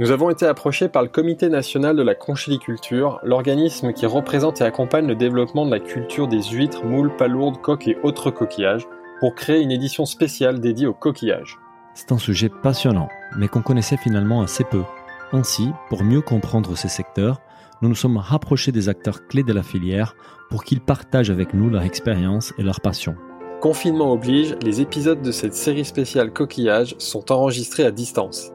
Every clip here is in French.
Nous avons été approchés par le Comité national de la conchiliculture, l'organisme qui représente et accompagne le développement de la culture des huîtres, moules, palourdes, coques et autres coquillages, pour créer une édition spéciale dédiée aux coquillages. C'est un sujet passionnant, mais qu'on connaissait finalement assez peu. Ainsi, pour mieux comprendre ces secteurs, nous nous sommes rapprochés des acteurs clés de la filière pour qu'ils partagent avec nous leur expérience et leur passion. Confinement oblige, les épisodes de cette série spéciale coquillages sont enregistrés à distance.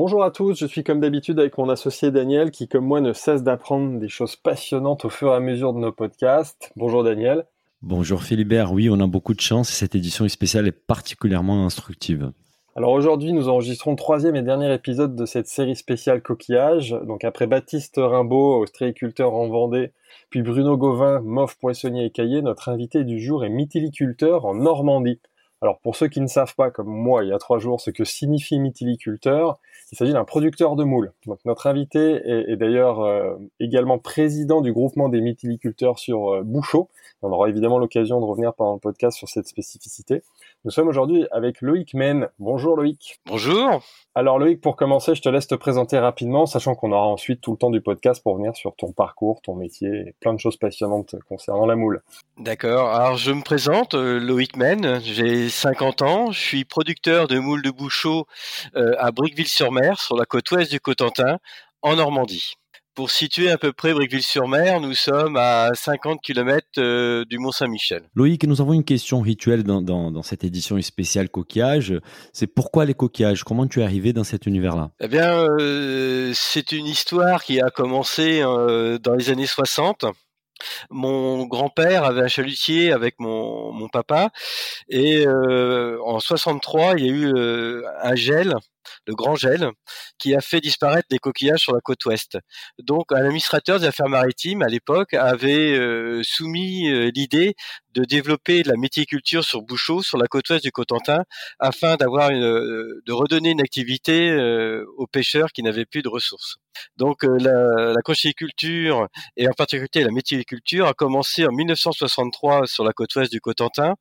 Bonjour à tous, je suis comme d'habitude avec mon associé Daniel qui comme moi ne cesse d'apprendre des choses passionnantes au fur et à mesure de nos podcasts. Bonjour Daniel. Bonjour Philibert, oui on a beaucoup de chance et cette édition spéciale est particulièrement instructive. Alors aujourd'hui nous enregistrons le troisième et dernier épisode de cette série spéciale coquillage. Donc après Baptiste Rimbaud, ostréiculteur en Vendée, puis Bruno Gauvin, mof poissonnier et caillé, notre invité du jour est mytiliculteur en Normandie. Alors pour ceux qui ne savent pas, comme moi il y a trois jours, ce que signifie mytiliculteur, il s'agit d'un producteur de moules. Donc notre invité est, d'ailleurs euh, également président du groupement des mytiliculteurs sur euh, Bouchot. On aura évidemment l'occasion de revenir pendant le podcast sur cette spécificité. Nous sommes aujourd'hui avec Loïc Men. Bonjour Loïc. Bonjour. Alors Loïc, pour commencer, je te laisse te présenter rapidement, sachant qu'on aura ensuite tout le temps du podcast pour venir sur ton parcours, ton métier et plein de choses passionnantes concernant la moule. D'accord. Alors je me présente, euh, Loïc Men. J'ai 50 ans. Je suis producteur de moules de Bouchot euh, à Briqueville-sur-Mer, sur la côte ouest du Cotentin, en Normandie. Pour situer à peu près Briqueville-sur-Mer, nous sommes à 50 km euh, du Mont-Saint-Michel. Loïc, nous avons une question rituelle dans, cette édition spéciale coquillage. C'est pourquoi les coquillages? Comment tu es arrivé dans cet univers-là? Eh bien, euh, c'est une histoire qui a commencé dans les années 60. Mon grand-père avait un chalutier avec mon, mon papa et en 63, il y a eu un gel le grand gel, qui a fait disparaître des coquillages sur la côte ouest. Donc, un administrateur des affaires maritimes à l'époque avait euh, soumis euh, l'idée de développer de la méticulture sur Bouchot, sur la côte ouest du Cotentin, afin d'avoir euh, de redonner une activité aux pêcheurs qui n'avaient plus de ressources. Donc, la, la et en particulier la méticulture a commencé en 1963 sur la côte ouest du Cotentin.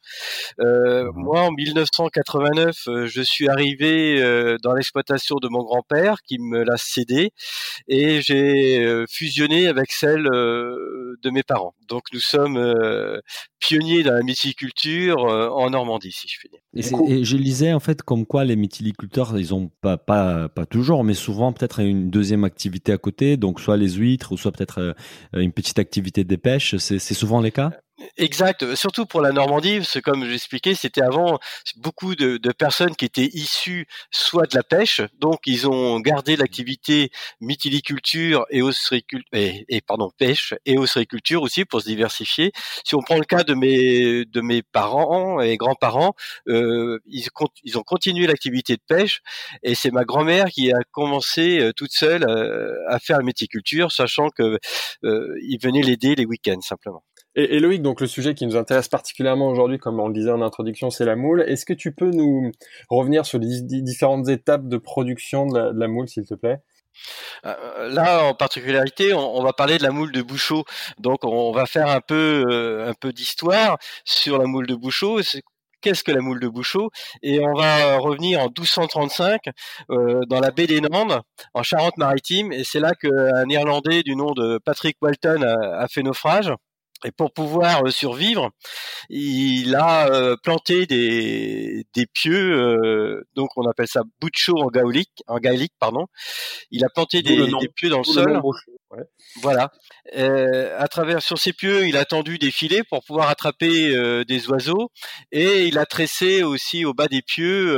Mmh moi, en 1989, je suis arrivé dans l'exploitation de mon grand-père qui me l'a cédé et j'ai euh, fusionné avec celle euh, de mes parents. Donc nous sommes euh, pionniers dans la mytiliculture en Normandie, si je puis dire. Et, je lisais en fait comme quoi les mytiliculteurs, ils ont pas, pas, pas toujours, mais souvent peut-être une deuxième activité à côté, donc soit les huîtres ou soit peut-être une petite activité de pêche. C'est souvent les cas? Exact, surtout pour la Normandie, parce que comme je l'expliquais, c'était avant beaucoup de, personnes qui étaient issues soit de la pêche, donc ils ont gardé l'activité mytiliculture et ostréiculture, et, pardon pêche et ostréiculture aussi pour se diversifier. Si on prend le cas de mes de mes parents et grands-parents, euh, ils, ils ont continué l'activité de pêche, et c'est ma grand-mère qui a commencé euh, toute seule euh, à faire la mytiliculture, sachant que il venait l'aider les week-ends simplement. Et, Loïc, donc le sujet qui nous intéresse particulièrement aujourd'hui, comme on le disait en introduction, c'est la moule. Est-ce que tu peux nous revenir sur les différentes étapes de production de la, moule, s'il te plaît? Euh, Là, en particularité, on, va parler de la moule de Bouchot. Donc, on va faire un peu, euh, un peu d'histoire sur la moule de Bouchot. Qu'est-ce que la moule de Bouchot? Et on va revenir en 1235 euh, dans la baie des Nandes, en Charente-Maritime. Et c'est là qu'un Irlandais du nom de Patrick Walton a fait naufrage. Et pour pouvoir euh, survivre, il a euh, planté des, des pieux, euh, donc on appelle ça butcho en gaélique, en gaélique pardon. Il a planté des, des, pieux dans le sol. Voilà. à travers sur ces pieux, il a tendu des filets pour pouvoir attraper des oiseaux et il a tressé aussi au bas des pieux.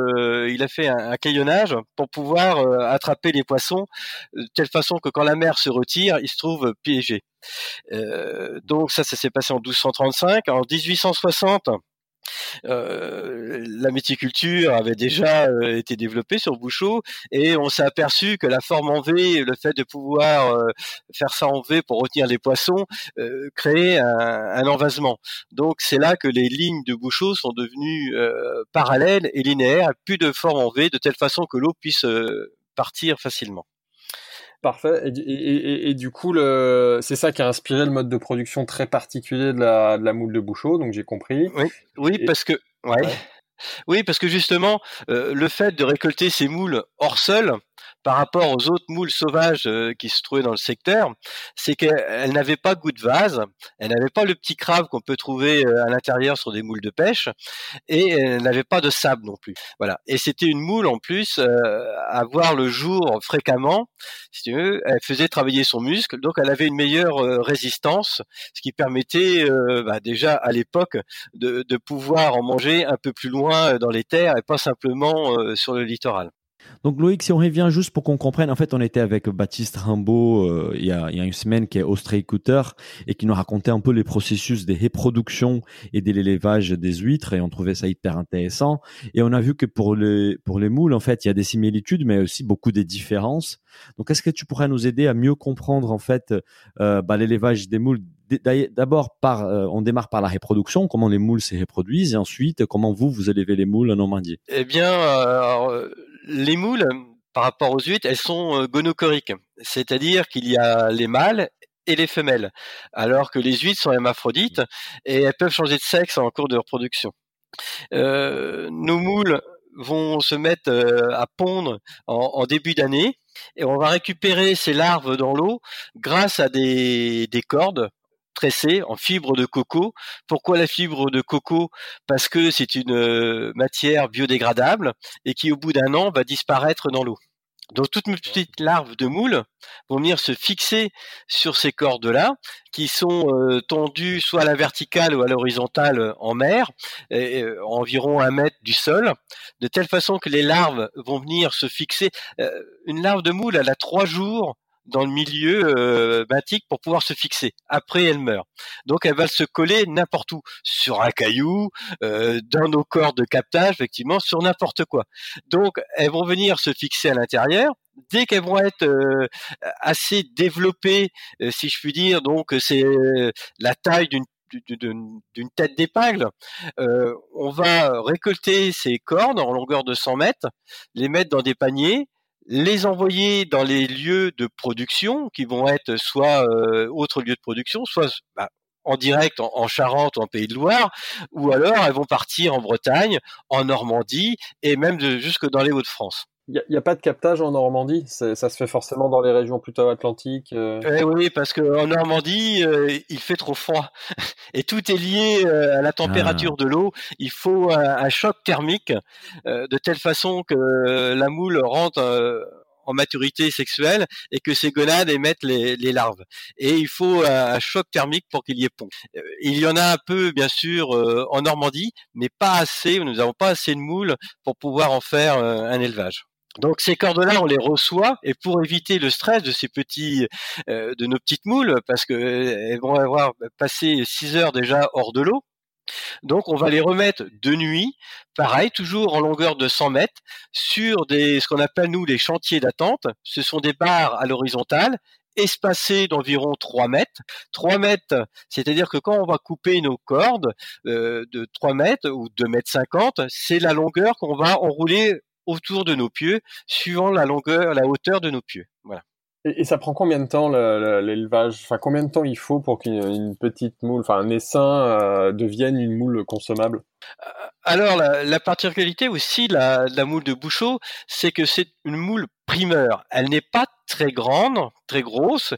il a fait un, un caillonnage pour pouvoir attraper les poissons de telle façon que quand la mer se retire, il se trouve piégé. Euh, donc ça, ça s'est passé en 1235. En 1860, euh, la méticulture avait déjà euh, été développée sur Bouchot et on s'est aperçu que la forme en V, le fait de pouvoir faire ça en V pour retenir les poissons, créait un, un, envasement. Donc c'est là que les lignes de Bouchot sont devenues parallèles et linéaires, plus de forme en V, de telle façon que l'eau puisse partir facilement. Parfait. Et, du coup, le... c'est ça qui a inspiré le mode de production très particulier de la, de la moule de Bouchot, donc j'ai compris. Oui, oui parce que ouais. Oui, parce que justement, le fait de récolter ces moules hors sol, par rapport aux autres moules sauvages euh, qui se trouvaient dans le secteur, c'est qu'elles n'avaient pas goût de vase, elles n'avaient pas le petit crabe qu'on peut trouver euh, à l'intérieur sur des moules de pêche, et elles n'avaient pas de sable non plus. Voilà. Et c'était une moule en plus euh, à voir le jour fréquemment. Si tu veux, elle faisait travailler son muscle, donc elle avait une meilleure résistance, ce qui permettait bah, déjà à l'époque de, de pouvoir en manger un peu plus loin dans les terres et pas simplement sur le littoral. Donc Loïc, si on revient juste pour qu'on comprenne, en fait, on était avec Baptiste Rimbaud euh, il, y a, il, y a, une semaine qui est ostréiculteur et qui nous racontait un peu les processus des reproductions et de l'élevage des huîtres et on trouvait ça hyper intéressant. Et on a vu que pour les, pour les moules, en fait, il y a des similitudes mais aussi beaucoup des différences. Donc est-ce que tu pourrais nous aider à mieux comprendre en fait euh, bah, l'élevage des moules? D'abord, par, euh, on démarre par la reproduction, comment les moules se reproduisent, et ensuite, comment vous, vous élevez les moules en Normandie? Eh bien, euh, les moules, par rapport aux huîtres, elles sont euh, gonocoriques, c'est-à-dire qu'il y a les mâles et les femelles, alors que les huîtres sont hermaphrodites et elles peuvent changer de sexe en cours de reproduction. Euh, nos moules vont se mettre euh, à pondre en, début d'année et on va récupérer ces larves dans l'eau grâce à des cordes en fibre de coco. Pourquoi la fibre de coco? Parce que c'est une euh, matière biodégradable et qui au bout d'un an va disparaître dans l'eau. Donc toutes mes petites larves de moules vont venir se fixer sur ces cordes-là, qui sont euh, tendues soit à la verticale ou à l'horizontale en mer, euh, environ un mètre du sol, de telle façon que les larves vont venir se fixer. une larve de moule, elle a trois jours dans le milieu euh, pour pouvoir se fixer. Après, elle meurt. Donc, elle va se coller n'importe où, sur un caillou, euh, dans nos corps de captage, effectivement, sur n'importe quoi. Donc, elles vont venir se fixer à l'intérieur. Dès qu'elles vont être euh, assez développées, euh, si je puis dire, donc c'est la taille d'une d'une tête d'épingle, euh, on va récolter ces cornes en longueur de 100 mètres, les mettre dans des paniers, les envoyer dans les lieux de production qui vont être soit euh, autres lieux de production, soit bah, en direct en, Charente en Pays de Loire, ou alors elles vont partir en Bretagne, en Normandie et même jusque dans les Hauts-de-France. Il n'y a, pas de captage en Normandie Ça se fait forcément dans les régions plutôt atlantiques euh... eh Oui, parce qu'en Normandie, euh, il fait trop froid. Et tout est lié euh, à la température ah. de l'eau. Il faut un, choc thermique euh, de telle façon que la moule rentre en maturité sexuelle et que ces gonades émettent les, les larves. Et il faut un choc thermique pour qu'il y ait pont. Il y en a un peu, bien sûr, en Normandie, mais pas assez. Nous n'avons pas assez de moules pour pouvoir en faire un élevage. Donc ces cordes-là, on les reçoit et pour éviter le stress de ces petits, euh, de nos petites moules, parce qu'elles euh, vont avoir passé 6 heures déjà hors de l'eau. Donc on va les remettre de nuit, pareil, toujours en longueur de 100 mètres, sur des, ce qu'on appelle nous les chantiers d'attente. Ce sont des barres à l'horizontale espacées d'environ 3 mètres. 3 mètres, c'est-à-dire que quand on va couper nos cordes euh, de 3 mètres ou 2 mètres 50, c'est la longueur qu'on va enrouler autour de nos pieux, suivant la longueur, la hauteur de nos pieux. Et, ça prend combien de temps l'élevage? Enfin, combien de temps il faut pour qu'une petite moule, enfin un essaim, euh, devienne une moule consommable? Euh, Alors, la, particularité aussi de la, moule de Bouchot, c'est que c'est une moule primeur. Elle n'est pas très grande, très grosse,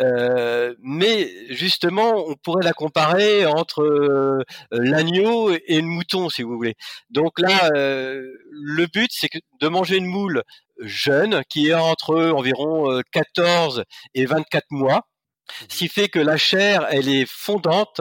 euh, mais justement, on pourrait la comparer entre l'agneau et le mouton, si vous voulez. Donc là, le but, c'est de manger une moule jeune qui est entre environ 14 et 24 mois, ce qui fait que la chair, elle est fondante,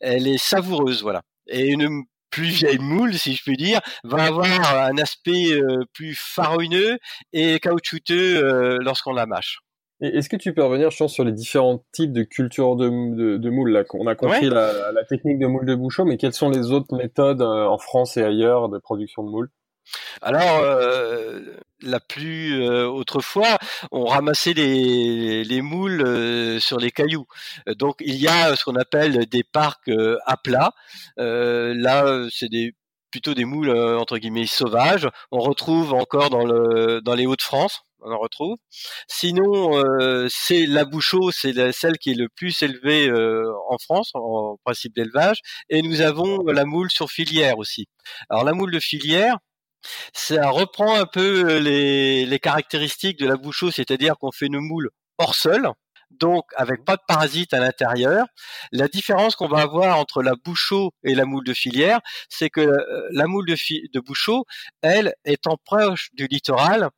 elle est savoureuse, voilà. Et une plus vieille moule, si je puis dire, va avoir un aspect euh, plus farineux et caoutchouteux euh, lorsqu'on la mâche. Est-ce que tu peux revenir, je pense, sur les différents types de culture de, de, moules là? On a compris la, la, technique de moule de bouchon, mais quelles sont les autres méthodes euh, en France et ailleurs de production de moules? Alors, euh, la plus euh, autrefois, on ramassait les, les moules euh, sur les cailloux. Donc, il y a ce qu'on appelle des parcs à plat. là, c'est plutôt des moules entre guillemets sauvages. On retrouve encore dans le dans les Hauts-de-France, on en retrouve. Sinon, c'est la bouchot, c'est celle qui est le plus élevée en France en principe d'élevage, et nous avons la moule sur filière aussi. Alors la moule de filière, ça reprend un peu les, les caractéristiques de la bouchot, c'est-à-dire qu'on fait une moule hors sol, donc avec pas de parasites à l'intérieur. La différence qu'on va avoir entre la bouchot et la moule de filière, c'est que euh, la moule de, de bouchot, elle, étant proche du littoral,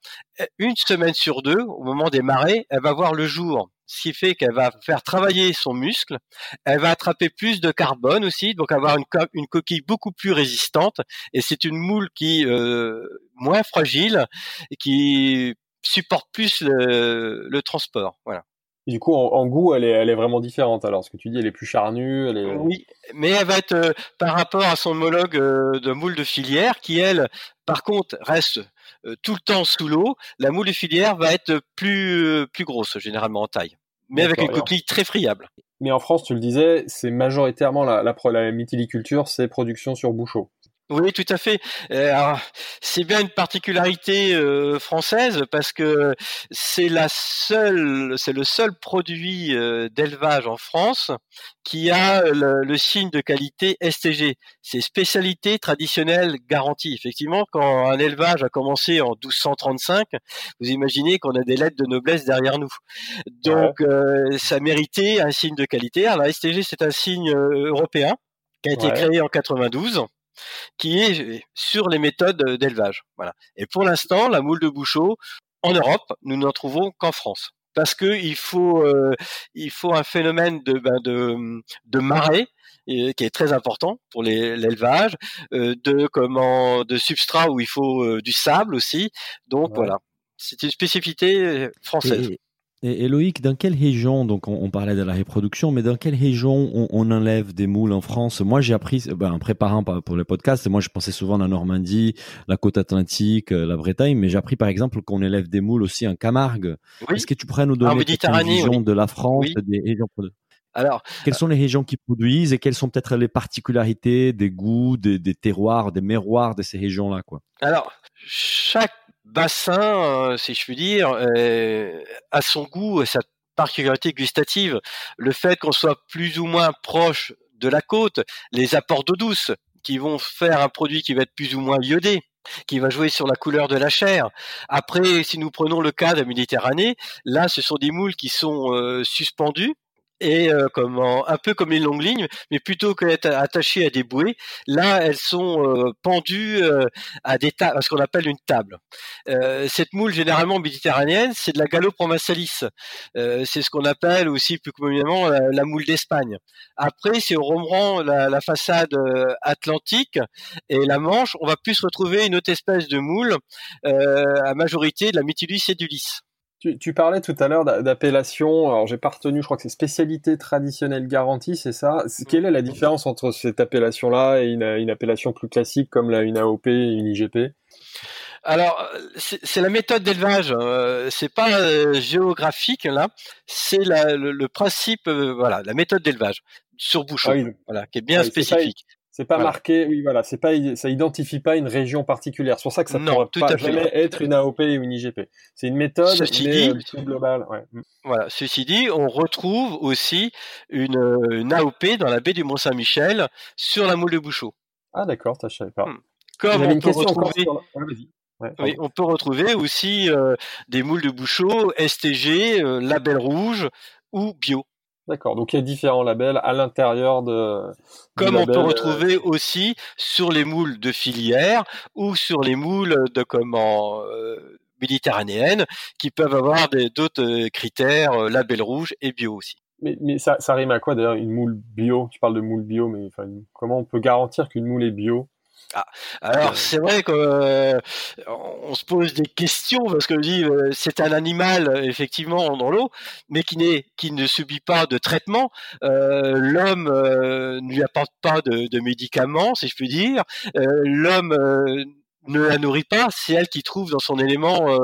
une semaine sur deux, au moment des marées, elle va voir le jour ce qui fait qu'elle va faire travailler son muscle, elle va attraper plus de carbone aussi, donc avoir une, une coquille beaucoup plus résistante, et c'est une moule qui euh, moins fragile et qui supporte plus le, le transport. Voilà du coup, en, goût, elle est, elle est vraiment différente. Alors, ce que tu dis, elle est plus charnue. Elle est... Oui, mais elle va être euh, par rapport à son homologue euh, de moule de filière, qui elle, par contre, reste tout le temps sous l'eau. La moule de filière va être plus plus grosse généralement en taille, mais avec une coquille très friable. Mais en France, tu le disais, c'est majoritairement la, la, la mytiliculture, c'est production sur bouchot. Oui, tout à fait. Euh, c'est bien une particularité euh, française parce que c'est la seule, c'est le seul produit euh, d'élevage en France qui a le, signe de qualité STG. C'est spécialité traditionnelle garantie. Effectivement, quand un élevage a commencé en 1235, vous imaginez qu'on a des lettres de noblesse derrière nous. Donc, ça méritait un signe de qualité. Alors, la STG, c'est un signe européen qui a été créé en 92 qui est sur les méthodes d'élevage. Voilà. Et pour l'instant, la moule de Bouchot, en Europe, nous n'en trouvons qu'en France. Parce que il faut, euh, il faut un phénomène de, ben, de, de marée qui est très important pour l'élevage, euh, de comment, de substrat où il faut euh, du sable aussi. Donc voilà, c'est une spécificité française. Et, Loïc, dans quelle région, donc on, parlait de la reproduction, mais dans quelle région on, enlève des moules en France? Moi, j'ai appris, ben, en préparant pour le podcast, moi je pensais souvent la Normandie, la côte atlantique, euh, la Bretagne, mais j'ai appris par exemple qu'on élève des moules aussi en Camargue. Est-ce que tu pourrais nous donner une vision de la France, des régions alors, quelles sont les régions qui produisent et quelles sont peut-être les particularités des goûts, des, des terroirs, des miroirs de ces régions-là, quoi? Alors, chaque bassin, euh, si je puis dire, euh, a son goût et sa particularité gustative. Le fait qu'on soit plus ou moins proche de la côte, les apports d'eau douce qui vont faire un produit qui va être plus ou moins iodé qui va jouer sur la couleur de la chair. Après, si nous prenons le cas de la Méditerranée, là, ce sont des moules qui sont euh, suspendus et euh, comment un peu comme les longues lignes, mais plutôt qu'être attachées à des bouées, là elles sont euh, pendues euh, à des à ce qu'on appelle une table. cette moule généralement méditerranéenne, c'est de la Gallo-Provençalis. c'est ce qu'on appelle aussi plus communément la, moule d'Espagne. Après, si on reprend la, la, façade atlantique et la Manche, on va plus retrouver une autre espèce de moule, à majorité de la Mytilus sedulis. Tu, parlais tout à l'heure d'appellation, alors j'ai pas retenu, je crois que c'est spécialité traditionnelle garantie, c'est ça? Quelle est la différence entre cette appellation-là et une, appellation plus classique comme la, une AOP et une IGP alors, c'est la méthode d'élevage. Euh, c'est pas euh, géographique là. C'est le, principe, euh, voilà, la méthode d'élevage sur bouchon, ah voilà, qui est bien ah spécifique. C'est pas marqué, oui, voilà, c'est pas, ça identifie pas une région particulière. C'est pour ça que ça ne pourrait pas jamais être une AOP ou une IGP. C'est une méthode, Ceci mais dit, euh, globale. Ouais. Mm. Voilà. Ceci dit, on retrouve aussi une, une AOP dans la baie du Mont-Saint-Michel sur la moule de Bouchot. Ah d'accord, ça je savais pas. Hmm. Comme on peut retrouver. oui, on peut retrouver aussi euh, des moules de Bouchot, STG, euh, label rouge ou bio. D'accord, donc il y a différents labels à l'intérieur de. Comme on peut euh, retrouver aussi sur les moules de filière ou sur les moules de comment euh, méditerranéennes qui peuvent avoir d'autres euh, critères, label rouge et bio aussi. Mais, mais ça, ça rime à quoi d'ailleurs une moule bio? Tu parles de moule bio, mais enfin, comment on peut garantir qu'une moule est bio? Ah, alors c'est vrai qu'on euh, se pose des questions parce que dit euh, c'est un animal effectivement dans l'eau, mais qui n'est qui ne subit pas de traitement. Euh, L'homme euh, ne lui apporte pas de, de, médicaments, si je puis dire. L'homme ne la nourrit pas, c'est elle qui trouve dans son élément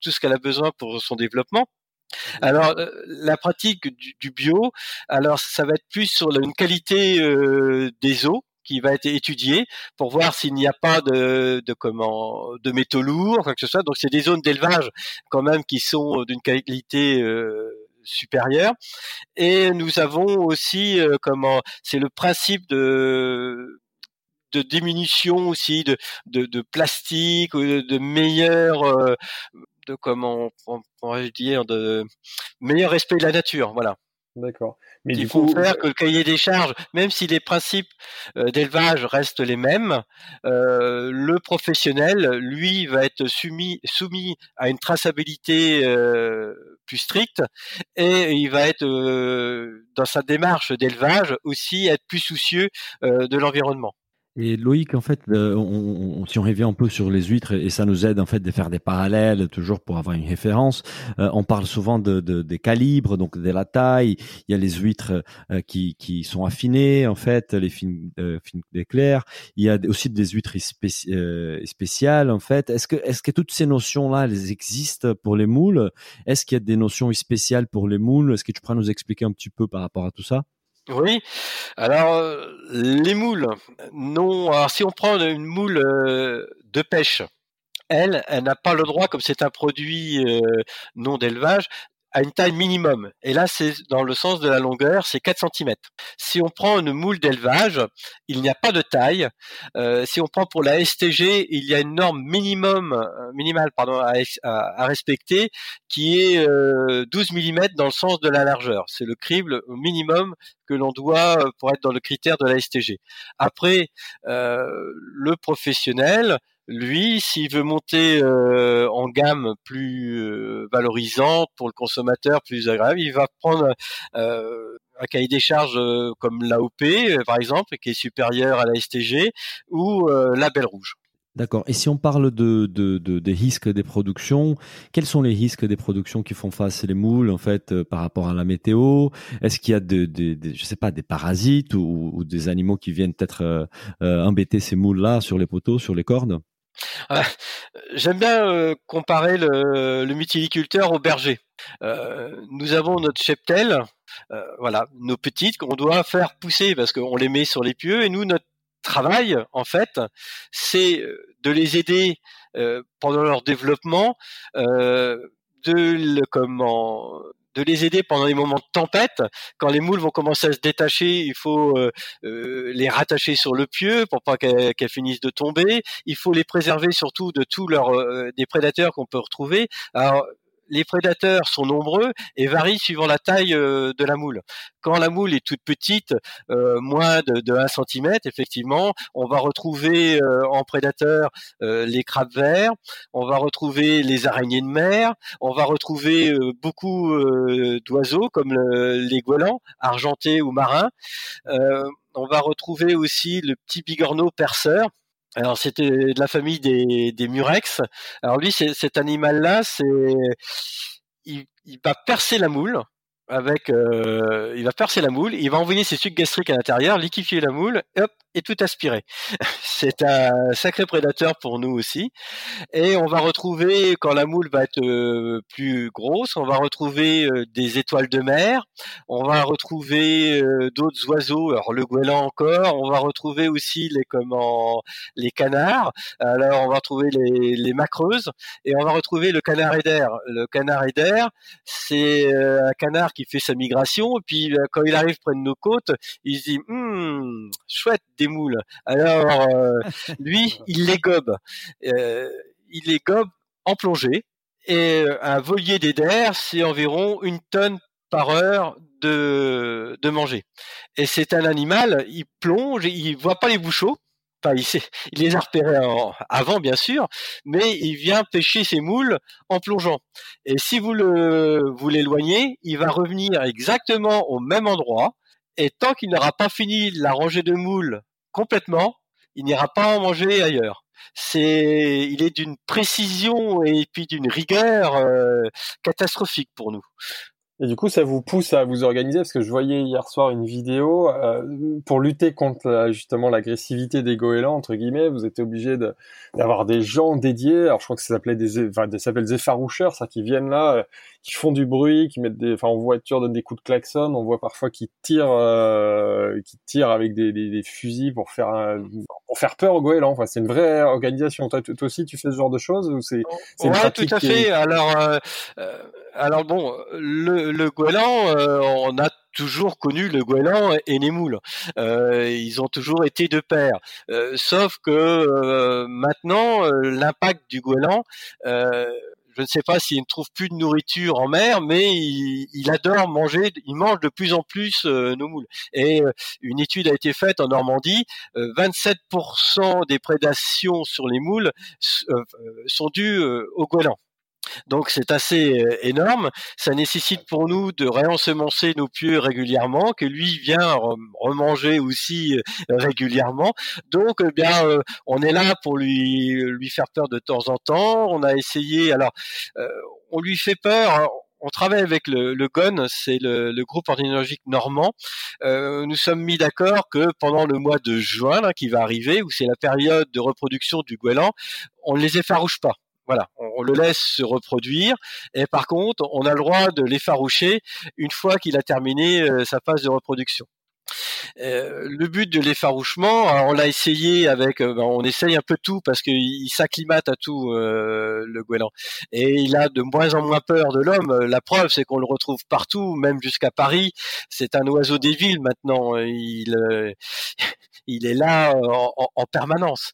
tout ce qu'elle a besoin pour son développement. Alors la pratique du, du, bio, alors ça va être plus sur une qualité des eaux qui va être étudié pour voir s'il n'y a pas de, de comment de métaux lourds, quoi que ce soit. Donc c'est des zones d'élevage quand même qui sont d'une qualité euh, supérieure. Et nous avons aussi euh, comment c'est le principe de de diminution aussi de, de, plastique, de, de meilleur, euh, de comment on pourrait dire, de meilleur respect de la nature, voilà. D'accord. Mais il faut faire que le cahier des charges, même si les principes euh, d'élevage restent les mêmes, euh, le professionnel, lui, va être soumis, soumis à une traçabilité euh, plus stricte et il va être dans sa démarche d'élevage aussi être plus soucieux de l'environnement. Et Loïc, en fait, euh, on, si on revient un peu sur les huîtres, et ça nous aide en fait de faire des parallèles, toujours pour avoir une référence, euh, on parle souvent de, de, des calibres, donc de la taille. Il y a les huîtres euh, qui, qui sont affinées, en fait, les fines, fines d'éclair. Il y a aussi des huîtres spéciales, en fait. Est-ce que, est-ce que toutes ces notions-là, elles existent pour les moules? Est-ce qu'il y a des notions spéciales pour les moules? Est-ce que tu pourrais nous expliquer un petit peu par rapport à tout ça? Oui. Alors euh, les moules, non. Alors si on prend une moule euh, de pêche, elle, elle n'a pas le droit, comme c'est un produit euh, non d'élevage, à une taille minimum. Et là, c'est dans le sens de la longueur, c'est 4 cm. Si on prend une moule d'élevage, il n'y a pas de taille. Euh, si on prend pour la STG, il y a une norme minimum, euh, minimale pardon, à, respecter, qui est euh, 12 mm dans le sens de la largeur. C'est le crible minimum que l'on doit euh, pour être dans le critère de la STG. Après, euh, le professionnel, lui, s'il veut monter euh, en gamme plus euh, valorisante pour le consommateur, plus agréable, il va prendre euh, un cahier des charges comme l'AOP, par exemple, qui est supérieur à la STG, ou la Belle Rouge. D'accord. Et si on parle de, de, de, des risques des productions, quels sont les risques des productions qui font face? Les moules en fait par rapport à la météo? Est-ce qu'il y a de, de, je sais pas des parasites ou, ou des animaux qui viennent peut-être embêter ces moules là sur les poteaux, sur les cordes? Ah, j'aime bien euh, comparer le, le au berger. Euh, nous avons notre cheptel, euh, voilà, nos petites qu'on doit faire pousser parce qu'on les met sur les pieux et nous notre travail en fait, c'est de les aider pendant leur développement, de le, comment de les aider pendant les moments de tempête. Quand les moules vont commencer à se détacher, il faut euh, euh, les rattacher sur le pieu pour pas qu'elles finissent de tomber. Il faut les préserver surtout de tous leurs euh, des prédateurs qu'on peut retrouver. Les prédateurs sont nombreux et varient suivant la taille euh, de la moule. Quand la moule est toute petite, euh, moins de, de 1 cm, effectivement, on va retrouver euh, en prédateurs les crabes verts, on va retrouver les araignées de mer, on va retrouver beaucoup d'oiseaux comme les goélands, argentés ou marins. on va retrouver aussi le petit bigorneau perceur, alors c'était de la famille des, murex. Alors lui, cet animal-là, c'est il, il, va percer la moule avec, euh, il va percer la moule, il va envoyer ses sucs gastriques à l'intérieur, liquéfier la moule, et hop, et tout aspirer. C'est un sacré prédateur pour nous aussi. Et on va retrouver, quand la moule va être euh, plus grosse, on va retrouver euh, des étoiles de mer, on va retrouver euh, d'autres oiseaux, alors le goéland encore, on va retrouver aussi les comment les canards, alors on va retrouver les, les macreuses, et on va retrouver le canard aider. Le canard aider, c'est un canard qui fait sa migration, et puis quand il arrive près de nos côtes, il se dit, hum, chouette, des moules. Alors, euh, lui, il les gobe. Euh, il les gobe en plongée. Et euh, un volier d'Eder, c'est environ une tonne par heure de, de manger. Et c'est un animal, il plonge, il voit pas les bouchots. Enfin, il, sait, il les a repérés avant, bien sûr, mais il vient pêcher ses moules en plongeant. Et si vous le vous l'éloignez, il va revenir exactement au même endroit. Et tant qu'il n'aura pas fini la rangée de moules complètement, il n'ira pas en manger ailleurs. C'est, il est d'une précision et puis d'une rigueur euh, catastrophique pour nous. Et du coup, ça vous pousse à vous organiser parce que je voyais hier soir une vidéo euh, pour lutter contre euh, justement l'agressivité des goélands entre guillemets. Vous étiez obligé d'avoir des gens dédiés. Alors je crois que ça s'appelait des, ça s'appelle des effaroucheurs, ça qui viennent là, qui font du bruit, qui mettent des, enfin, en voiture donnent des coups de klaxon. On voit parfois qu'ils tirent, euh, qui tirent avec des, des, des, fusils pour faire un, pour faire peur aux goélands. Enfin, c'est une vraie organisation. Toi, toi, aussi, tu fais ce genre de choses ou c'est Ouais, tout à fait. Alors, euh, euh, alors bon, le, le goéland, euh, on a toujours connu le goéland et les moules. Euh, ils ont toujours été de pair. Euh, sauf que maintenant, l'impact du goéland je ne sais pas s'il ne trouve plus de nourriture en mer, mais il, adore manger, il mange de plus en plus euh, nos moules. Et euh, une étude a été faite en Normandie, 27% euh, des prédations sur les moules sont dues au goéland. Donc c'est assez énorme. Ça nécessite pour nous de réensemencer nos pieux régulièrement, que lui vient remanger aussi régulièrement. Donc eh bien, on est là pour lui lui faire peur de temps en temps. On a essayé. Alors, on lui fait peur. Hein. on travaille avec le, le GON, c'est le, groupe ornithologique normand. nous sommes mis d'accord que pendant le mois de juin, là, qui va arriver, où c'est la période de reproduction du goéland, on ne les effarouche pas. Voilà, on, le laisse se reproduire et par contre, on a le droit de l'effaroucher une fois qu'il a terminé euh, sa phase de reproduction. Euh, le but de l'effarouchement, on l'a essayé avec, euh, ben, on essaye un peu tout parce qu'il s'acclimate à tout le goéland et il a de moins en moins peur de l'homme. La preuve, c'est qu'on le retrouve partout, même jusqu'à Paris. C'est un oiseau des villes maintenant. Il est là en, en permanence.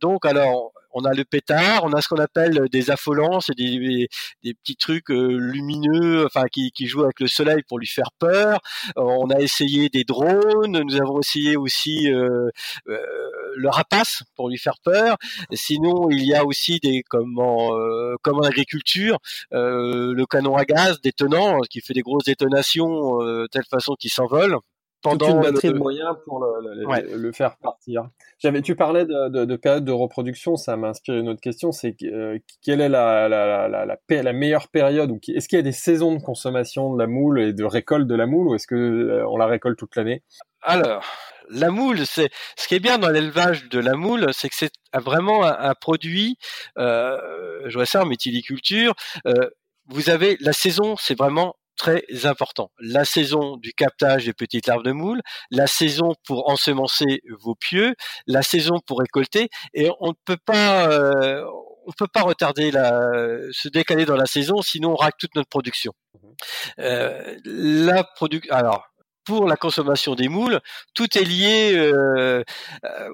Donc alors on a le pétard, on a ce qu'on appelle des affolants, c'est des, petits trucs euh, lumineux, enfin qui, jouent avec le soleil pour lui faire peur. Euh, on a essayé des drones, nous avons essayé aussi euh, le rapace pour lui faire peur. Sinon, il y a aussi des comme en, agriculture, le canon à gaz détonant qui fait des grosses détonations de telle façon qu'il s'envole pendant une batterie de moyens pour le, faire partir. J'avais, tu parlais de, de, période de reproduction, ça m'a inspiré une autre question, c'est euh, quelle est la, la, la, la, meilleure période ou est-ce qu'il y a des saisons de consommation de la moule et de récolte de la moule ou est-ce que euh, on la récolte toute l'année? Alors, la moule, c'est ce qui est bien dans l'élevage de la moule, c'est que c'est vraiment un, produit. Euh, je vois ça en méthyliculture. Euh, vous avez la saison, c'est vraiment très important. La saison du captage des petites larves de moules, la saison pour ensemencer vos pieux, la saison pour récolter, et on ne peut pas, euh, on peut pas retarder la, se décaler dans la saison, sinon on rate toute notre production. Mmh euh, la production, alors pour la consommation des moules, tout est lié euh,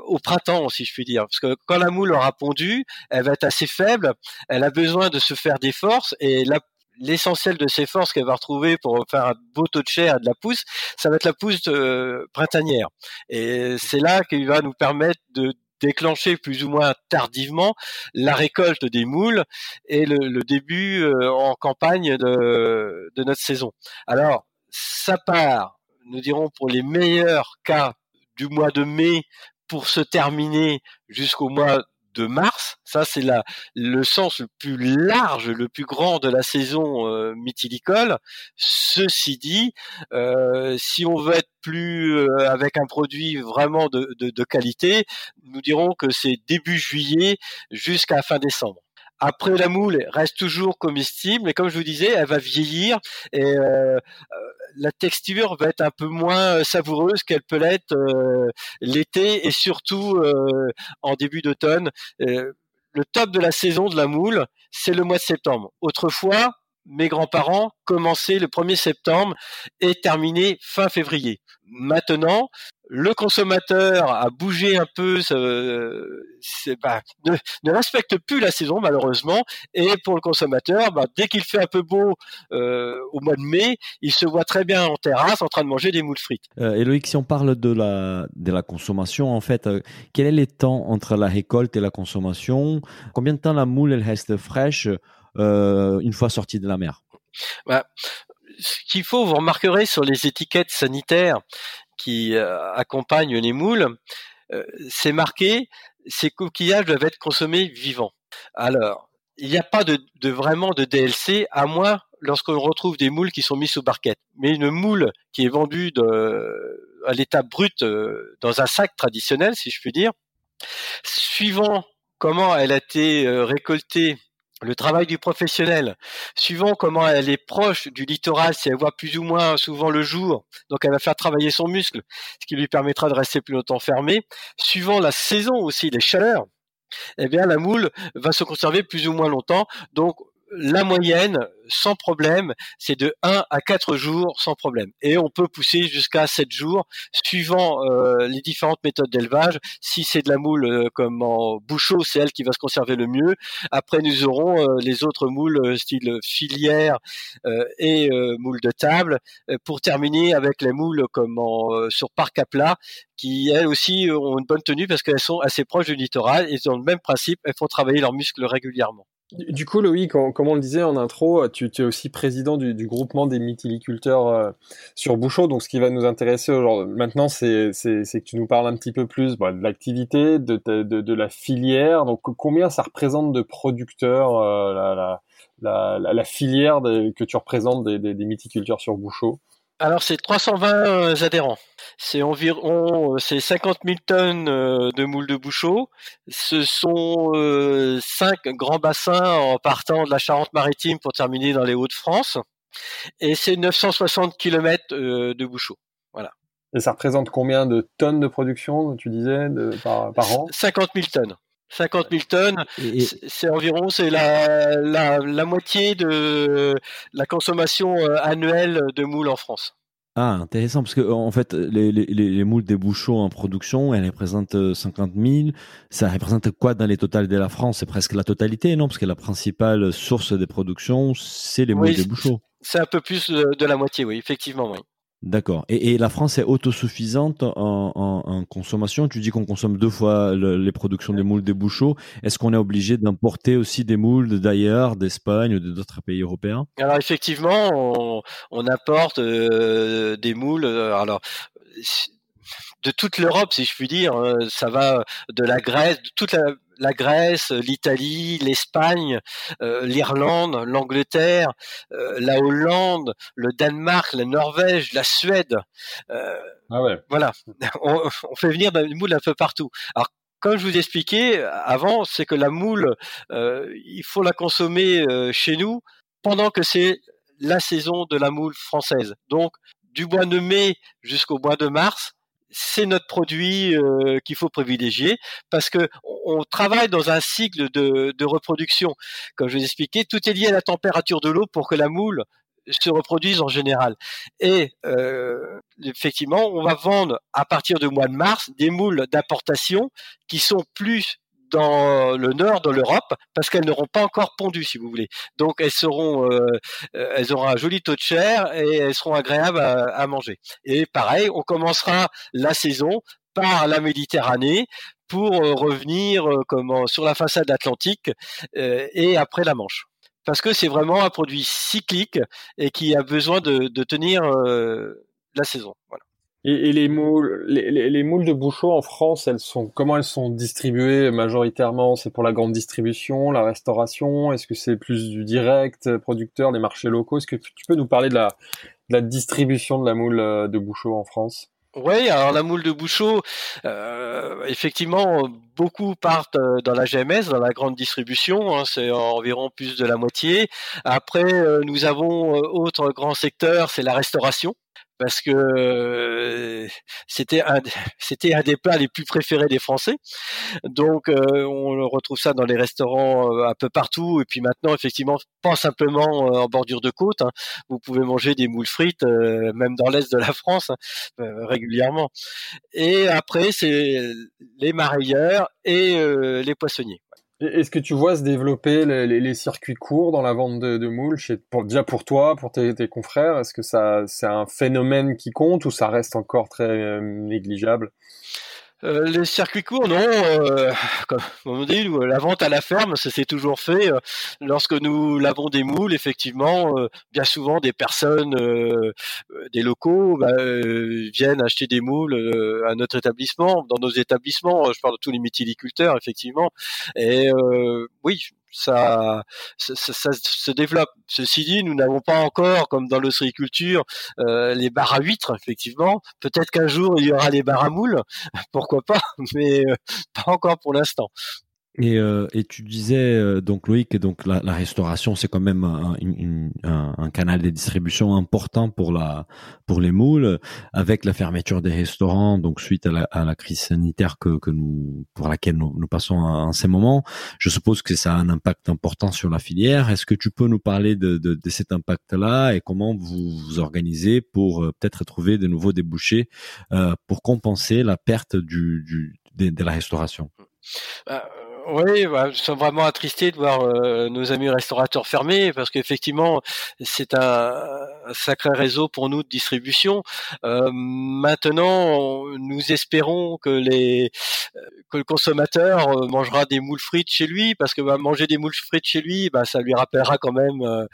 au printemps, si je puis dire. Parce que quand la moule aura pondu, elle va être assez faible, elle a besoin de se faire des forces, et la l'essentiel de ses forces qu'elle va retrouver pour faire un beau taux de chair et de la pousse, ça va être la pousse euh, printanière. Et c'est là qu'il va nous permettre de déclencher plus ou moins tardivement la récolte des moules et le, début euh, en campagne de, de notre saison. Alors, ça part, nous dirons pour les meilleurs cas du mois de mai pour se terminer jusqu'au mois de mars. Ça, c'est la, le sens le plus large, le plus grand de la saison euh, mythilicole. Ceci dit, euh, si on veut être plus euh, avec un produit vraiment de, de, de qualité, nous dirons que c'est début juillet jusqu'à fin décembre. Après, la moule reste toujours comestible, mais comme je vous disais, elle va vieillir et euh, euh, la texture va être un peu moins savoureuse qu'elle peut l'être euh, l'été et surtout en début d'automne. le top de la saison de la moule, c'est le mois de septembre. Autrefois, mes grands-parents commençaient le 1er septembre et terminaient fin février. Maintenant, le consommateur a bougé un peu, bah, ne, respecte plus la saison malheureusement, et pour le consommateur, bah, dès qu'il fait un peu beau euh, au mois de mai, il se voit très bien en terrasse en train de manger des moules frites. Euh, Éloïc, si on parle de la, de la consommation, en fait, euh, quel est le temps entre la récolte et la consommation? Combien de temps la moule elle reste fraîche euh, une fois sortie de la mer? Bah, ce qu'il faut, vous remarquerez sur les étiquettes sanitaires qui euh, accompagnent les moules, euh, c'est marqué ces coquillages doivent être consommés vivants. Alors, il n'y a pas de, vraiment de DLC à moins lorsqu'on retrouve des moules qui sont mis sous barquette. Mais une moule qui est vendue à l'état brut dans un sac traditionnel, si je puis dire, suivant comment elle a été récoltée le travail du professionnel, suivant comment elle est proche du littoral, si elle voit plus ou moins souvent le jour, donc elle va faire travailler son muscle, ce qui lui permettra de rester plus longtemps fermé. Suivant la saison aussi, les chaleurs, eh bien la moule va se conserver plus ou moins longtemps. Donc la moyenne, sans problème, c'est de 1 à 4 jours sans problème. Et on peut pousser jusqu'à 7 jours, suivant euh, les différentes méthodes d'élevage. Si c'est de la moule euh, comme en bouchot, c'est elle qui va se conserver le mieux. Après, nous aurons euh, les autres moules style filière et moules de table. pour terminer avec les moules comme en, sur parc à plat, qui elles aussi ont une bonne tenue parce qu'elles sont assez proches du littoral et ont le même principe, elles font travailler leurs muscles régulièrement. Du coup, Loïc, comme on le disait en intro, tu, es aussi président du, groupement des mythiliculteurs euh, sur Bouchot. Donc, ce qui va nous intéresser aujourd'hui, maintenant, c'est que tu nous parles un petit peu plus bah, de l'activité, de, de, la filière. Donc, combien ça représente de producteurs, euh, la, la, filière que tu représentes des, des, des sur Bouchot? Alors c'est 320 euh, adhérents. C'est environ euh, c'est 50 000 tonnes euh, de moules de bouchot. Ce sont cinq grands bassins en partant de la Charente-Maritime pour terminer dans les Hauts-de-France. Et c'est 960 km de bouchot. Voilà. Et ça représente combien de tonnes de production, tu disais, de, par, par an? 50 000 tonnes. 50 000 tonnes, c'est environ c'est la, la, la, moitié de la consommation euh, annuelle de moules en France. Ah, intéressant, parce que en fait, les, les, les moules des bouchons en production, elles représentent 50 euh, 000. Ça représente quoi dans les totales de la France? C'est presque la totalité, non? Parce que la principale source des productions, c'est les moules des bouchons. C'est un peu plus de la moitié, oui, effectivement, oui. D'accord. Et, la France est autosuffisante en, consommation? Tu dis qu'on consomme deux fois les productions des moules des bouchots. Est-ce qu'on est obligé d'importer aussi des moules d'ailleurs, d'Espagne ou d'autres pays européens? Alors effectivement, on, on apporte euh, des moules. Euh, alors de toute l'Europe, si je puis dire. Hein, ça va de la Grèce, de toute la, Grèce, l'Italie, l'Espagne, euh, l'Irlande, l'Angleterre, euh, la Hollande, le Danemark, la Norvège, la Suède. Euh, ah ouais. Voilà, on, fait venir des moules un peu partout. Alors comme je vous expliquais avant, c'est que la moule, il faut la consommer chez nous pendant que c'est la saison de la moule française. Donc du mois de mai jusqu'au mois de mars, c'est notre produit euh, qu'il faut privilégier parce que on travaille dans un cycle de, reproduction. Comme je vous expliquais, tout est lié à la température de l'eau pour que la moule se reproduise en général. Et euh, effectivement, on va vendre à partir du mois de mars des moules d'importation qui sont plus dans le nord de l'Europe parce qu'elles n'auront pas encore pondu, si vous voulez. Donc elles seront, euh, euh, elles auront un joli taux de chair et elles seront agréables à, manger. Et pareil, on commencera la saison par la Méditerranée pour euh, revenir comme sur la façade atlantique et après la Manche. Parce que c'est vraiment un produit cyclique et qui a besoin de, de tenir la saison. Voilà. Et, les moules, les, les, moules de Bouchot en France, elles sont comment elles sont distribuées majoritairement? C'est pour la grande distribution, la restauration? Est-ce que c'est plus du direct producteur, des marchés locaux? Est-ce que tu peux nous parler de la, distribution de la moule euh, de Bouchot en France? Oui, alors la moule de Bouchot, euh, effectivement, beaucoup partent euh, dans la GMS, dans la grande distribution, hein, c'est environ plus de la moitié. Après, nous avons autre grand secteur, c'est la restauration parce que c'était un, un des plats les plus préférés des Français. Donc on retrouve ça dans les restaurants un peu partout. Et puis maintenant, effectivement, pas simplement en bordure de côte. Hein. Vous pouvez manger des moules frites, même dans l'est de la France, hein, régulièrement. Et après, c'est les marailleurs et les poissonniers. Est-ce que tu vois se développer les, circuits courts dans la vente de, moules, déjà pour toi, pour tes, confrères? Est-ce que ça, c'est un phénomène qui compte ou ça reste encore très euh, négligeable? Euh, les circuits courts, non. Euh, comme on dit, la vente à la ferme, ça s'est toujours fait. Euh, lorsque nous lavons des moules, effectivement, bien souvent des personnes, des locaux, bah, viennent acheter des moules à notre établissement, dans nos établissements. Je parle de tous les méthyliculteurs, effectivement. Et oui, ça, ça, ça, se développe. Ceci dit, nous n'avons pas encore, comme dans l'ostréiculture, euh, les barres à huîtres, effectivement. Peut-être qu'un jour, il y aura les barres à moules, pourquoi pas, mais euh, pas encore pour l'instant. Et, euh, et tu disais euh, donc Loïc, donc la, la restauration c'est quand même un, un, un, canal de distribution important pour la pour les moules, avec la fermeture des restaurants, donc suite à la, à la crise sanitaire que, que nous pour laquelle nous, nous passons en, ces moments, je suppose que ça a un impact important sur la filière. Est-ce que tu peux nous parler de, de, de cet impact-là et comment vous vous organisez pour euh, peut-être trouver de nouveaux débouchés euh, pour compenser la perte du, du de, la restauration? Bah, oui, bah, je suis vraiment attristé de voir euh, nos amis restaurateurs fermés parce qu'effectivement, c'est un, sacré réseau pour nous de distribution. Euh, maintenant, nous espérons que les que le consommateur euh, mangera des moules frites chez lui parce que bah, manger des moules frites chez lui, bah, ça lui rappellera quand même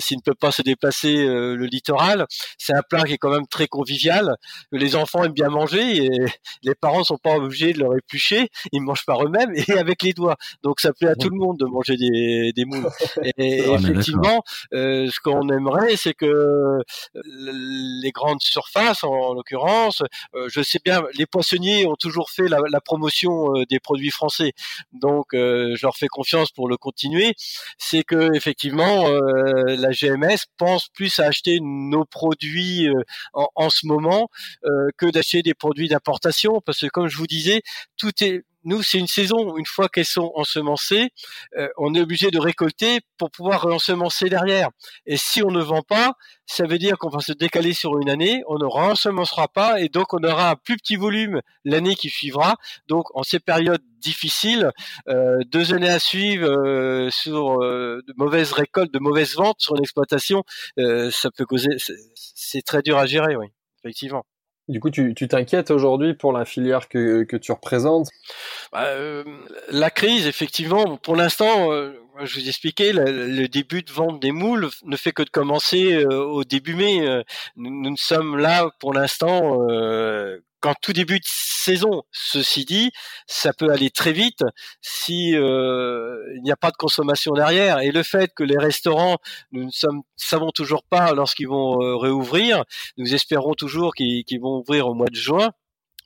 s'il ne peut pas se déplacer le littoral. C'est un plat qui est quand même très convivial les enfants aiment bien manger et les parents sont pas obligés de leur éplucher, ils mangent par eux-mêmes et avec les doigts. Donc ça plaît à tout le monde de manger des, des moules. Et, effectivement, euh, ce qu'on aimerait, c'est que euh, les grandes surfaces, en, l'occurrence, euh, je sais bien, les poissonniers ont toujours fait la, la promotion des produits français. Donc je leur fais confiance pour le continuer. C'est que effectivement, la GMS pense plus à acheter nos produits en, en, ce moment que d'acheter des produits d'importation, parce que comme je vous disais, tout est nous, c'est une saison, une fois qu'elles sont ensemencées, euh, on est obligé de récolter pour pouvoir ensemencer derrière. Et si on ne vend pas, ça veut dire qu'on va se décaler sur une année, on ne ensemencera pas et donc on aura un plus petit volume l'année qui suivra. Donc en ces périodes difficiles, euh, deux années à suivre euh, sur de mauvaises récoltes, de mauvaises ventes sur une exploitation, ça peut causer, c'est très dur à gérer, oui, effectivement. Du coup, tu t'inquiètes aujourd'hui pour la filière que, que tu représentes? Bah, euh, La crise, effectivement, pour l'instant, euh, je vous expliquais, le, le, début de vente des moules ne fait que de commencer euh, au début mai. Nous, nous, sommes là pour l'instant qu'en tout début de saison. Ceci dit, ça peut aller très vite si euh, il n'y a pas de consommation derrière. Et le fait que les restaurants, nous ne sommes, savons toujours pas lorsqu'ils vont euh, réouvrir. Nous espérons toujours qu'ils vont ouvrir au mois de juin.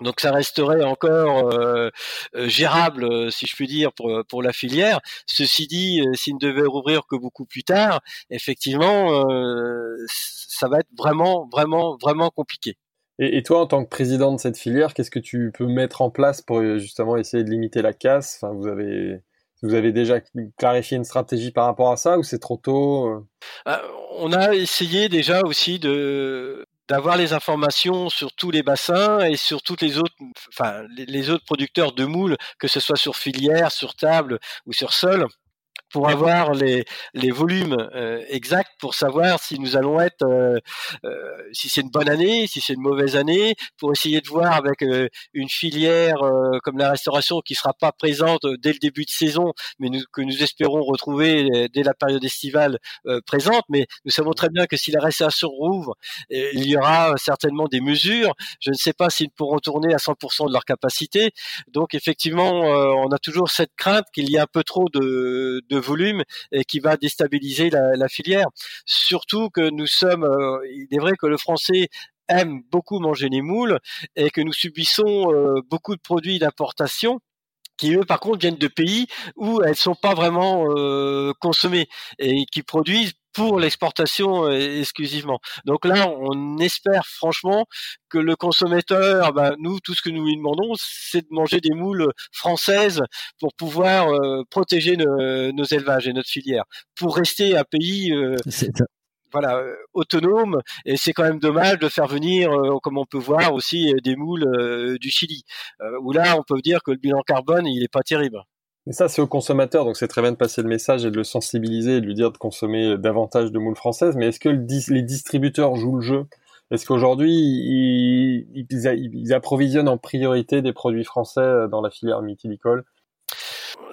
Donc ça resterait encore euh gérable, si je puis dire, pour, pour la filière. Ceci dit, s'il ne devait rouvrir que beaucoup plus tard, effectivement, ça va être vraiment, vraiment, vraiment compliqué. Et, toi, en tant que président de cette filière, qu'est-ce que tu peux mettre en place pour euh, justement essayer de limiter la casse? Vous avez déjà clarifié une stratégie par rapport à ça ou c'est trop tôt euh? euh, On a essayé déjà aussi d'avoir les informations sur tous les bassins et sur toutes les autres, les autres producteurs de moules, que ce soit sur filière, sur table ou sur sol pour avoir les, les volumes euh, exacts pour savoir si nous allons être euh, euh, si c'est une bonne année, si c'est une mauvaise année, pour essayer de voir avec une filière comme la restauration qui sera pas présente dès le début de saison, mais nous, que nous espérons retrouver dès la période estivale présente. Mais nous savons très bien que si la restauration rouvre, il y aura certainement des mesures. Je ne sais pas s'ils pourront tourner à 100% de leur capacité. Donc effectivement, on a toujours cette crainte qu'il y ait un peu trop de, de volume et qui va déstabiliser la, filière. Surtout que nous sommes, euh, il est vrai que le français aime beaucoup manger les moules et que nous subissons euh, beaucoup de produits d'importation qui eux par contre viennent de pays où elles sont pas vraiment euh, consommées et qui produisent pour l'exportation euh, exclusivement. Donc là, on espère franchement que le consommateur, bah, nous, tout ce que nous lui demandons, c'est de manger des moules françaises pour pouvoir euh, protéger nos, élevages et notre filière, pour rester un pays euh, voilà autonome. Et c'est quand même dommage de faire venir, comme on peut voir aussi, des moules du Chili, où là, on peut dire que le bilan carbone, il est pas terrible. Mais ça, c'est au consommateur, donc c'est très bien de passer le message et de le sensibiliser et de lui dire de consommer davantage de moules françaises. Mais est-ce que les distributeurs jouent le jeu? Est-ce qu'aujourd'hui, ils, ils, approvisionnent en priorité des produits français dans la filière mythilicole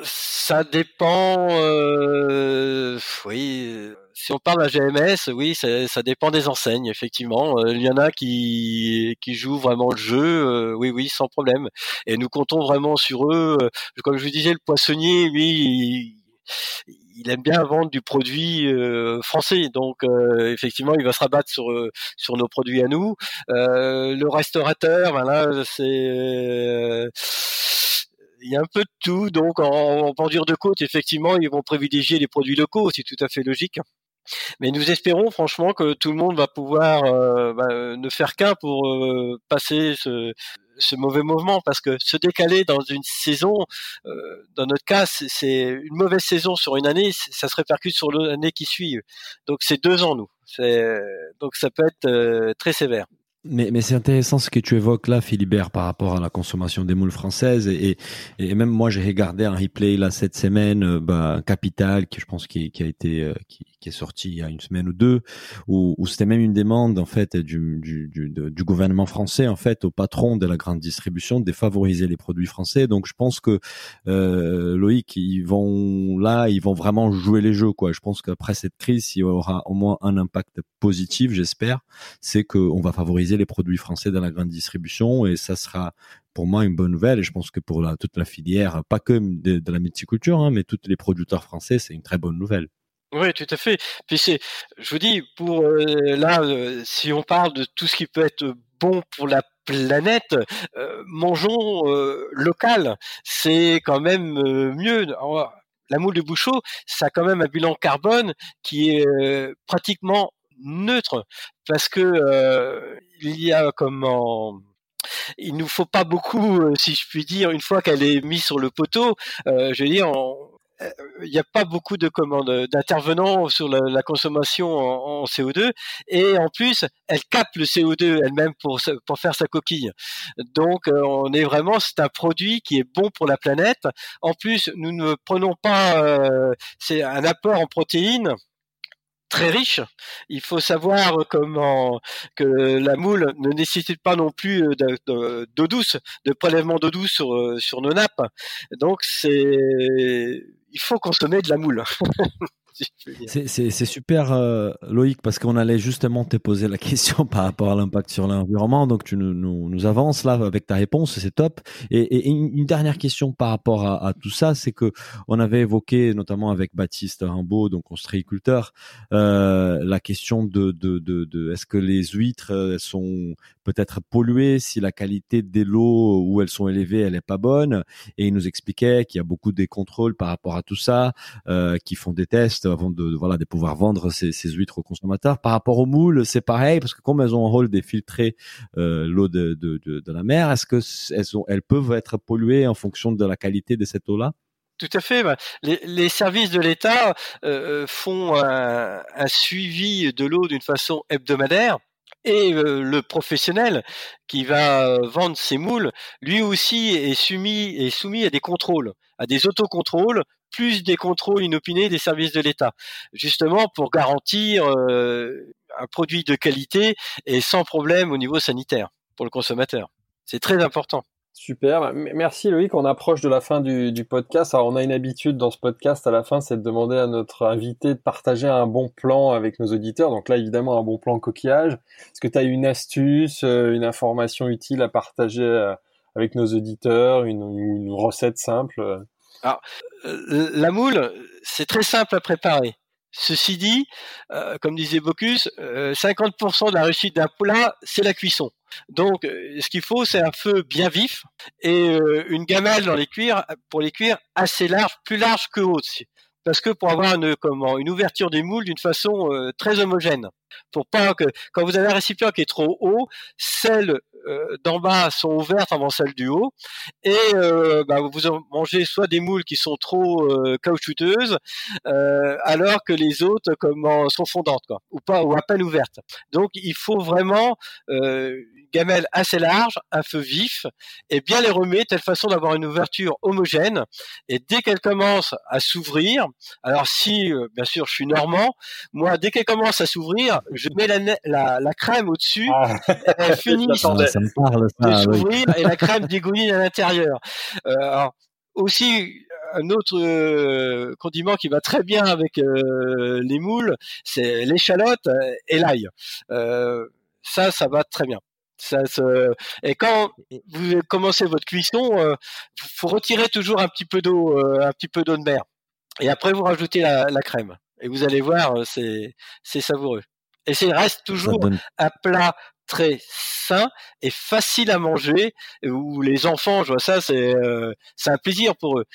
Ça dépend. Euh, oui si on parle à GMS, oui, ça, dépend des enseignes, effectivement. Euh, il y en a qui, qui jouent vraiment le jeu, euh, oui, oui, sans problème. Et nous comptons vraiment sur eux. Euh, comme je vous disais, le poissonnier, lui, il, aime bien vendre du produit français, donc effectivement, il va se rabattre sur sur nos produits à nous. le restaurateur, voilà, c'est il y a un peu de tout. Donc en, bordure de côte, effectivement, ils vont privilégier les produits locaux, c'est tout à fait logique. Mais nous espérons franchement que tout le monde va pouvoir euh, bah, ne faire qu'un pour euh, passer ce, mauvais mouvement, parce que se décaler dans une saison, euh, dans notre cas, c'est une mauvaise saison sur une année, ça se répercute sur l'année qui suit. Donc c'est deux ans nous. Donc ça peut être très sévère. Mais, c'est intéressant ce que tu évoques là, Philibert, par rapport à la consommation des moules françaises. Et, même moi, j'ai regardé un replay là cette semaine, euh, bah, Capital, qui je pense qui, a été euh, qui, est sorti il y a une semaine ou deux, où, c'était même une demande en fait du, gouvernement français en fait au patron de la grande distribution de défavoriser les produits français. Donc je pense que euh, Loïc, ils vont là, ils vont vraiment jouer les jeux quoi. Je pense qu'après cette crise, il y aura au moins un impact positif, j'espère, c'est qu'on va favoriser les produits français dans la grande distribution et ça sera pour moi une bonne nouvelle et je pense que pour toute la filière, pas que de, la multiculture, hein, mais tous les producteurs français, c'est une très bonne nouvelle. Oui, tout à fait. Puis je vous dis, pour euh, là, euh, si on parle de tout ce qui peut être bon pour la planète, euh, mangeons local, c'est quand même mieux. la moule de Bouchot, ça a quand même un bilan carbone qui est pratiquement neutre parce que euh, il y a comment il nous faut pas beaucoup, euh, si je puis dire, une fois qu'elle est mise sur le poteau, euh, je veux dire, il n'y a pas beaucoup de commandes d'intervenants sur la, consommation en, CO2 et en plus elle capte le CO2 elle-même pour pour faire sa coquille. Donc on est vraiment c'est un produit qui est bon pour la planète. En plus nous ne prenons pas c'est un apport en protéines très riche. Il faut savoir comment que la moule ne nécessite pas non plus euh, d'eau douce, de prélèvement d'eau douce sur, euh, sur nos nappes. Donc c'est il faut consommer de la moule. C'est super euh, Loïc parce qu'on allait justement te poser la question par rapport à l'impact sur l'environnement. Donc tu nous, nous, avances là avec ta réponse, c'est top. Et, une, dernière question par rapport à, tout ça, c'est que on avait évoqué notamment avec Baptiste Rimbaud, donc ostréiculteur, euh, la question de, de, de, de est-ce que les huîtres euh, sont peut-être polluées si la qualité des lots où elles sont élevées elle est pas bonne. Et il nous expliquait qu'il y a beaucoup de contrôles par rapport à tout ça, euh, qui font des tests avant de, voilà de pouvoir vendre ces, huîtres aux consommateurs. Par rapport aux moules, c'est pareil parce que comme elles ont un rôle de filtrer euh, l'eau de, de, de, la mer, est-ce que elles, ont, elles peuvent être polluées en fonction de la qualité de cette eau-là? Tout à fait. Les, les services de l'État euh, euh font un, suivi de l'eau d'une façon hebdomadaire. Et euh, le professionnel qui va vendre ses moules, lui aussi est soumis, est soumis à des contrôles, à des autocontrôles plus des contrôles inopinés des services de l'État, justement pour garantir euh, un produit de qualité et sans problème au niveau sanitaire pour le consommateur. C'est très important. Super, merci Loïc. On approche de la fin du, podcast. Alors on a une habitude dans ce podcast à la fin, c'est de demander à notre invité de partager un bon plan avec nos auditeurs. Donc là évidemment un bon plan coquillage. Est-ce que tu as une astuce, euh, une information utile à partager euh, avec nos auditeurs, une, une recette simple? Alors, euh, la moule, c'est très simple à préparer. Ceci dit, euh, comme disait Bocuse, 50% euh, de la réussite d'un plat, c'est la cuisson. Donc, ce qu'il faut, c'est un feu bien vif et une gamelle dans les cuirs pour les cuire assez large, plus large que haute. Parce que pour avoir une, ouverture des moules d'une façon très homogène, pour pas quand vous avez un récipient qui est trop haut, celle euh, d'en bas sont ouvertes avant celles du haut, et euh, bah, vous mangez soit des moules qui sont trop euh, caoutchouteuses, alors que les autres comment sont fondantes, quoi, ou pas, ou à peine ouvertes. Donc il faut vraiment une gamelle assez large, un feu vif, et bien les remettre de telle façon d'avoir une ouverture homogène. Et dès qu'elle commence à s'ouvrir, alors si bien sûr je suis normand, moi dès qu'elle commence à s'ouvrir, je mets la, la, crème au-dessus, ah. elle finit ça me parle, ça, s'ouvrir et la crème dégouline à l'intérieur. Euh, aussi, un autre euh, condiment qui va très bien avec euh, les moules, c'est l'échalote et l'ail. ça, ça va très bien. Ça Et quand vous commencez votre cuisson, il faut retirer toujours un petit peu d'eau, un petit peu d'eau de mer. Et après, vous rajoutez la, la crème. Et vous allez voir, c'est savoureux. Et c'est reste toujours un plat très sain et facile à manger. Où les enfants, je vois ça, c'est c'est un plaisir pour eux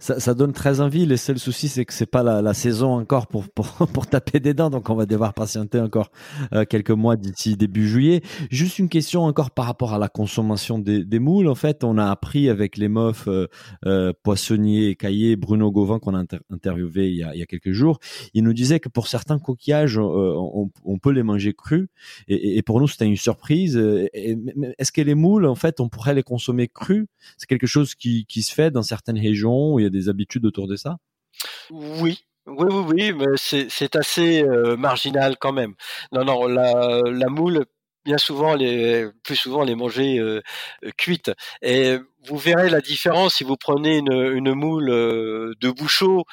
ça, ça, donne très envie. Le seul souci, c'est que c'est pas la, la, saison encore pour, pour, pour, taper des dents, donc on va devoir patienter encore euh, quelques mois d'ici début juillet. Juste une question encore par rapport à la consommation des, des moules. En fait, on a appris avec les mofs euh, euh Poissonnier Caillé, Bruno Gauvin qu'on a interviewé il y, a, il y a quelques jours. Il nous disait que pour certains coquillages, euh, on, on, peut les manger crus. Et, et pour nous, c'était une surprise. Est-ce que les moules, en fait, on pourrait les consommer crus? C'est quelque chose qui, qui se fait dans certaines régions des habitudes autour de ça? Oui, oui, oui, oui, mais c'est assez euh, marginal quand même. Non, non, la, moule, bien souvent, les, plus souvent, les manger euh, cuites. Et vous verrez la différence si vous prenez une, moule euh, de bouchot.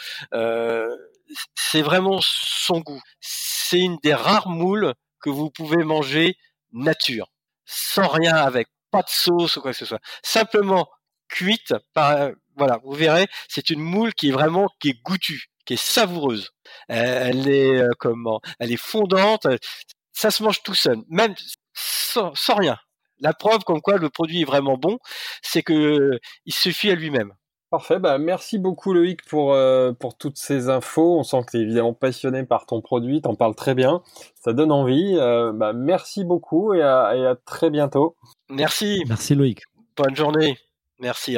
c'est vraiment son goût. C'est une des rares moules que vous pouvez manger nature, sans rien avec, pas de sauce ou quoi que ce soit. Simplement cuite par, voilà, vous verrez, c'est une moule qui est vraiment qui est goûtue, qui est savoureuse. Elle, est euh, comment Elle est fondante. Ça se mange tout seul, même sans, rien. La preuve comme quoi le produit est vraiment bon, c'est que il suffit à lui-même. Parfait, bah merci beaucoup Loïc pour euh, pour toutes ces infos. On sent que tu es évidemment passionné par ton produit, t'en parles très bien, ça donne envie. Euh, bah, merci beaucoup et à, et à très bientôt. Merci. Merci Loïc. Bonne journée. Merci.